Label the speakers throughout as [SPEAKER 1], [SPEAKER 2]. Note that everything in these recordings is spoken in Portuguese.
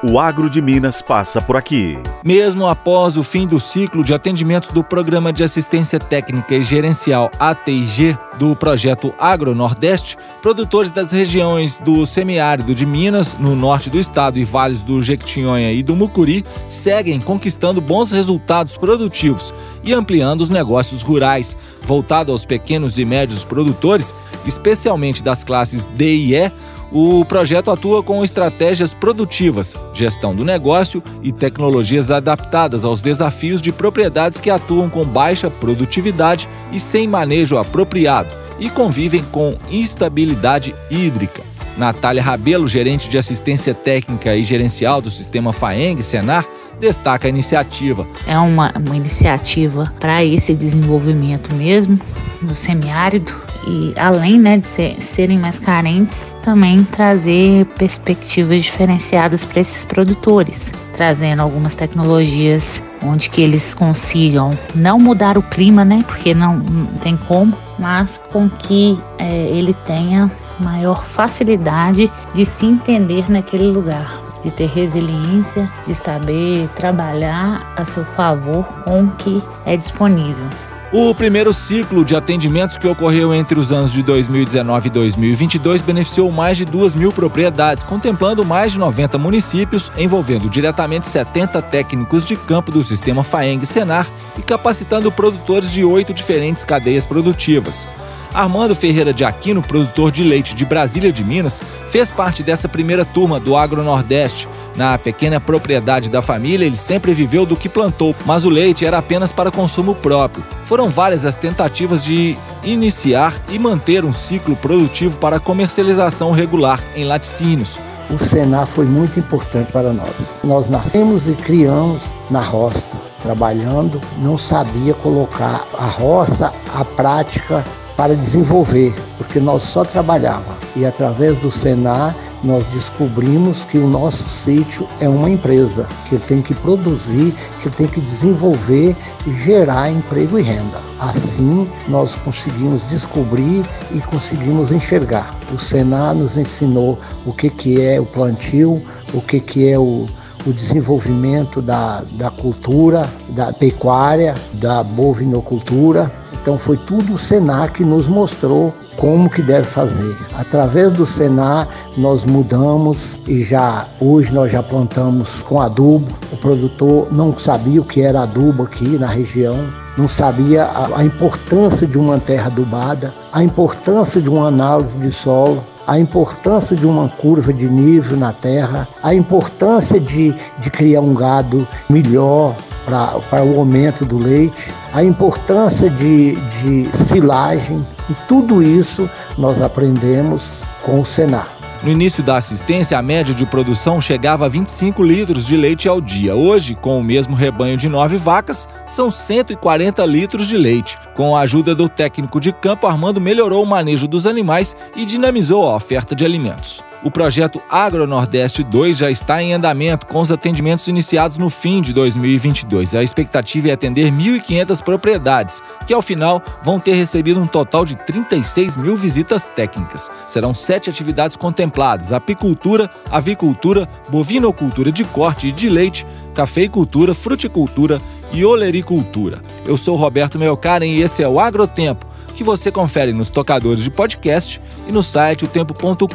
[SPEAKER 1] O Agro de Minas passa por aqui.
[SPEAKER 2] Mesmo após o fim do ciclo de atendimentos do Programa de Assistência Técnica e Gerencial ATIG do projeto Agro Nordeste, produtores das regiões do semiárido de Minas, no norte do estado e vales do Jequitinhonha e do Mucuri seguem conquistando bons resultados produtivos e ampliando os negócios rurais, voltado aos pequenos e médios produtores, especialmente das classes D e E o projeto atua com estratégias produtivas, gestão do negócio e tecnologias adaptadas aos desafios de propriedades que atuam com baixa produtividade e sem manejo apropriado e convivem com instabilidade hídrica. Natália Rabelo, gerente de assistência técnica e gerencial do sistema FAENG Senar, destaca a iniciativa.
[SPEAKER 3] É uma, uma iniciativa para esse desenvolvimento mesmo no semiárido e além né, de ser, serem mais carentes, também trazer perspectivas diferenciadas para esses produtores, trazendo algumas tecnologias onde que eles consigam não mudar o clima, né, porque não, não tem como, mas com que é, ele tenha maior facilidade de se entender naquele lugar de ter resiliência, de saber trabalhar a seu favor com o que é disponível.
[SPEAKER 2] O primeiro ciclo de atendimentos que ocorreu entre os anos de 2019 e 2022 beneficiou mais de 2 mil propriedades, contemplando mais de 90 municípios, envolvendo diretamente 70 técnicos de campo do sistema FAENG Senar e capacitando produtores de oito diferentes cadeias produtivas. Armando Ferreira de Aquino, produtor de leite de Brasília de Minas, fez parte dessa primeira turma do Agro Nordeste. Na pequena propriedade da família, ele sempre viveu do que plantou, mas o leite era apenas para consumo próprio. Foram várias as tentativas de iniciar e manter um ciclo produtivo para comercialização regular em laticínios.
[SPEAKER 4] O Senar foi muito importante para nós. Nós nascemos e criamos na roça, trabalhando, não sabia colocar a roça à prática para desenvolver, porque nós só trabalhava. E através do Senar nós descobrimos que o nosso sítio é uma empresa, que tem que produzir, que tem que desenvolver e gerar emprego e renda. Assim nós conseguimos descobrir e conseguimos enxergar. O Senar nos ensinou o que, que é o plantio, o que, que é o, o desenvolvimento da, da cultura, da pecuária, da bovinocultura, então foi tudo o Senar que nos mostrou como que deve fazer. Através do Senar nós mudamos e já hoje nós já plantamos com adubo. O produtor não sabia o que era adubo aqui na região, não sabia a, a importância de uma terra adubada, a importância de uma análise de solo a importância de uma curva de nível na terra, a importância de, de criar um gado melhor, para o aumento do leite, a importância de, de silagem, e tudo isso nós aprendemos com o Senar.
[SPEAKER 2] No início da assistência, a média de produção chegava a 25 litros de leite ao dia. Hoje, com o mesmo rebanho de nove vacas, são 140 litros de leite. Com a ajuda do técnico de campo, Armando melhorou o manejo dos animais e dinamizou a oferta de alimentos. O projeto Agro Nordeste 2 já está em andamento, com os atendimentos iniciados no fim de 2022. A expectativa é atender 1.500 propriedades, que ao final vão ter recebido um total de 36 mil visitas técnicas. Serão sete atividades contempladas: apicultura, avicultura, bovinocultura de corte e de leite, cafeicultura, fruticultura e olericultura. Eu sou Roberto Melcaren e esse é o Agrotempo que você confere nos tocadores de podcast e no site otempo.com.br.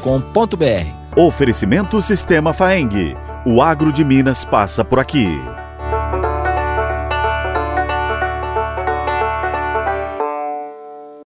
[SPEAKER 1] Oferecimento Sistema Faeng. O agro de Minas passa por aqui.